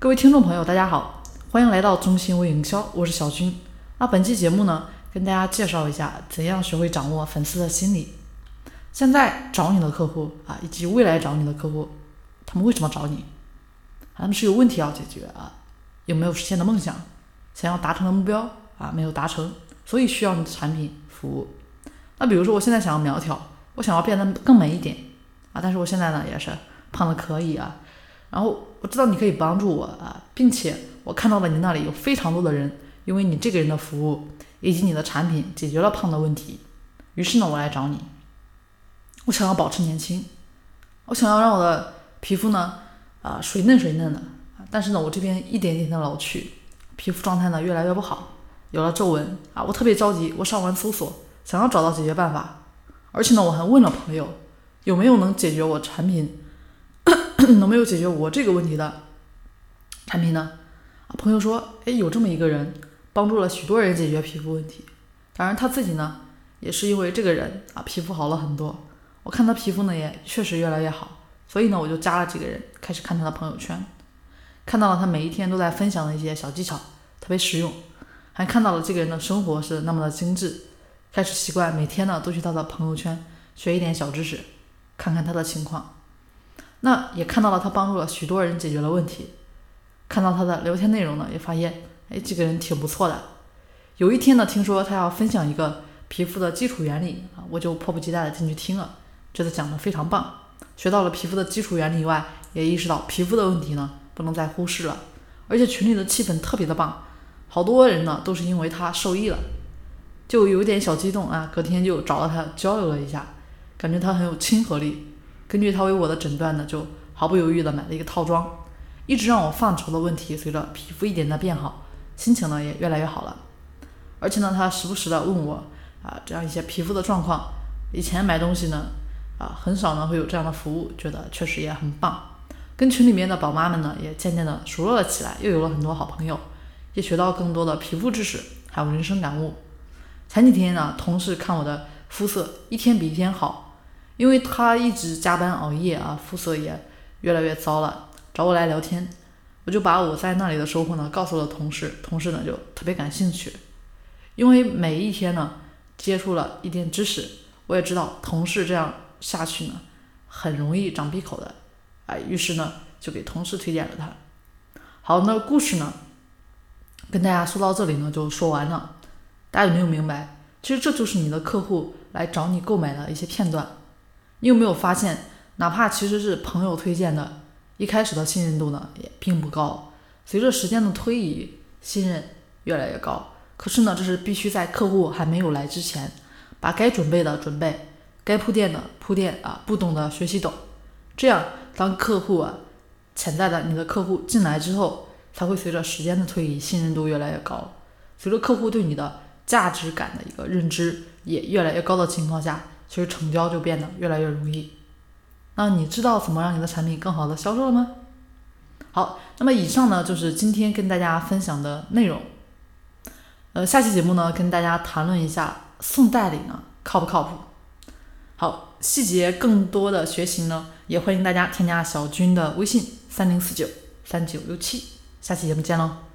各位听众朋友，大家好，欢迎来到中心微营销，我是小军。那本期节目呢，跟大家介绍一下怎样学会掌握粉丝的心理。现在找你的客户啊，以及未来找你的客户，他们为什么找你？他们是有问题要解决啊，有没有实现的梦想，想要达成的目标啊没有达成，所以需要你的产品服务。那比如说，我现在想要苗条，我想要变得更美一点啊，但是我现在呢也是胖的可以啊。然后我知道你可以帮助我啊，并且我看到了你那里有非常多的人，因为你这个人的服务以及你的产品解决了胖的问题，于是呢我来找你。我想要保持年轻，我想要让我的皮肤呢啊水嫩水嫩的，但是呢我这边一点点的老去，皮肤状态呢越来越不好，有了皱纹啊，我特别着急，我上完搜索。想要找到解决办法，而且呢，我还问了朋友，有没有能解决我产品，能没有解决我这个问题的产品呢？啊，朋友说，哎，有这么一个人，帮助了许多人解决皮肤问题。当然他自己呢，也是因为这个人啊，皮肤好了很多。我看他皮肤呢，也确实越来越好，所以呢，我就加了这个人，开始看他的朋友圈，看到了他每一天都在分享的一些小技巧，特别实用，还看到了这个人的生活是那么的精致。开始习惯每天呢都去他的朋友圈学一点小知识，看看他的情况。那也看到了他帮助了许多人解决了问题。看到他的聊天内容呢，也发现哎这个人挺不错的。有一天呢，听说他要分享一个皮肤的基础原理啊，我就迫不及待的进去听了，觉得讲的非常棒。学到了皮肤的基础原理以外，也意识到皮肤的问题呢不能再忽视了。而且群里的气氛特别的棒，好多人呢都是因为他受益了。就有点小激动啊，隔天就找到他交流了一下，感觉他很有亲和力。根据他为我的诊断呢，就毫不犹豫的买了一个套装，一直让我犯愁的问题随着皮肤一点的变好，心情呢也越来越好了。而且呢，他时不时的问我啊这样一些皮肤的状况。以前买东西呢啊很少呢会有这样的服务，觉得确实也很棒。跟群里面的宝妈们呢也渐渐的熟络了起来，又有了很多好朋友，也学到更多的皮肤知识，还有人生感悟。前几天呢，同事看我的肤色一天比一天好，因为他一直加班熬夜啊，肤色也越来越糟了，找我来聊天，我就把我在那里的收获呢告诉了同事，同事呢就特别感兴趣，因为每一天呢接触了一点知识，我也知道同事这样下去呢很容易长闭口的，哎，于是呢就给同事推荐了他。好，那故事呢跟大家说到这里呢就说完了。大家有没有明白？其实这就是你的客户来找你购买的一些片段。你有没有发现，哪怕其实是朋友推荐的，一开始的信任度呢也并不高。随着时间的推移，信任越来越高。可是呢，这是必须在客户还没有来之前，把该准备的准备，该铺垫的铺垫啊，不懂的学习懂。这样，当客户啊，潜在的你的客户进来之后，才会随着时间的推移，信任度越来越高。随着客户对你的价值感的一个认知也越来越高的情况下，其实成交就变得越来越容易。那你知道怎么让你的产品更好的销售了吗？好，那么以上呢就是今天跟大家分享的内容。呃，下期节目呢跟大家谈论一下送代理呢靠不靠谱？好，细节更多的学习呢也欢迎大家添加小军的微信三零四九三九六七。下期节目见喽。